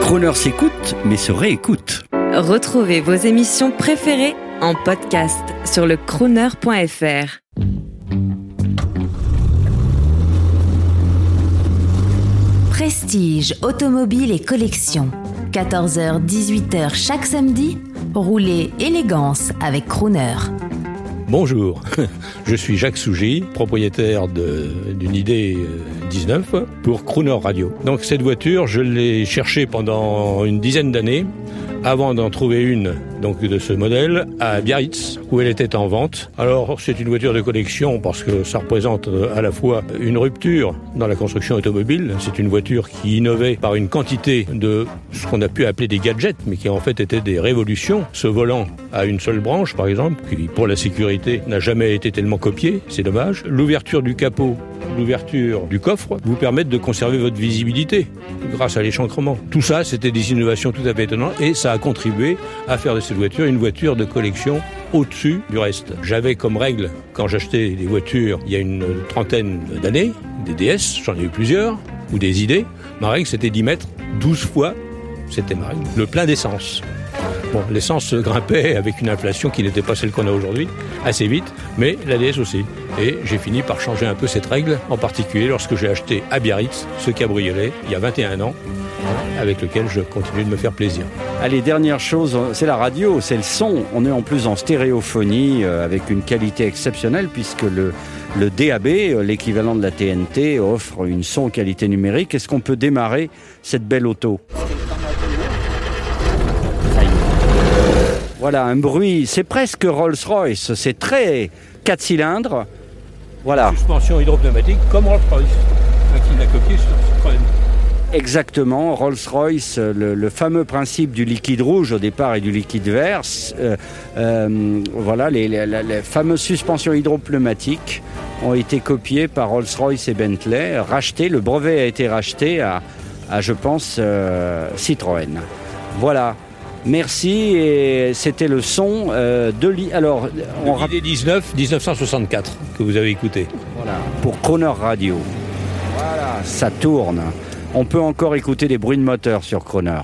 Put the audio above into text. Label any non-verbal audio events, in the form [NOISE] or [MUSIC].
Croner s'écoute, mais se réécoute. Retrouvez vos émissions préférées en podcast sur le crooner.fr. Prestige, automobile et collection. 14h-18h chaque samedi, roulez élégance avec Crooner. Bonjour, [LAUGHS] je suis Jacques Sougy, propriétaire d'une idée 19 pour Crooner Radio. Donc cette voiture, je l'ai cherchée pendant une dizaine d'années avant d'en trouver une donc de ce modèle à Biarritz où elle était en vente. Alors c'est une voiture de collection parce que ça représente à la fois une rupture dans la construction automobile, c'est une voiture qui innovait par une quantité de ce qu'on a pu appeler des gadgets mais qui en fait étaient des révolutions. Ce volant à une seule branche par exemple qui pour la sécurité n'a jamais été tellement copié, c'est dommage. L'ouverture du capot l'ouverture du coffre vous permettent de conserver votre visibilité grâce à l'échancrement. Tout ça, c'était des innovations tout à fait étonnantes et ça a contribué à faire de voiture une voiture de collection au-dessus du reste. J'avais comme règle, quand j'achetais des voitures il y a une trentaine d'années, des DS, j'en ai eu plusieurs, ou des idées, ma règle c'était d'y mettre 12 fois, c'était ma règle, le plein d'essence. Bon, l'essence grimpait avec une inflation qui n'était pas celle qu'on a aujourd'hui, assez vite, mais la DS aussi. Et j'ai fini par changer un peu cette règle, en particulier lorsque j'ai acheté à Biarritz ce cabriolet il y a 21 ans, avec lequel je continue de me faire plaisir. Allez, dernière chose, c'est la radio, c'est le son. On est en plus en stéréophonie euh, avec une qualité exceptionnelle puisque le, le DAB, euh, l'équivalent de la TNT, offre une son qualité numérique. Est-ce qu'on peut démarrer cette belle auto? Voilà, un bruit, c'est presque Rolls-Royce, c'est très 4 cylindres. Voilà. Suspension hydropneumatique comme Rolls-Royce, qui l'a copié sur Citroën. Exactement, Rolls-Royce, le, fameux principe du liquide rouge au départ et du liquide vert. Euh, euh, voilà, les, fameuses suspensions hydropneumatiques ont été copiées par Rolls-Royce et Bentley, racheté. Le brevet a été racheté à, je pense, euh, Citroën. Voilà. Merci et c'était le son euh, de l'île. Alors, on rappelle 19 1964 que vous avez écouté. Voilà, pour Croner Radio. Voilà, ça tourne. On peut encore écouter des bruits de moteur sur Croner.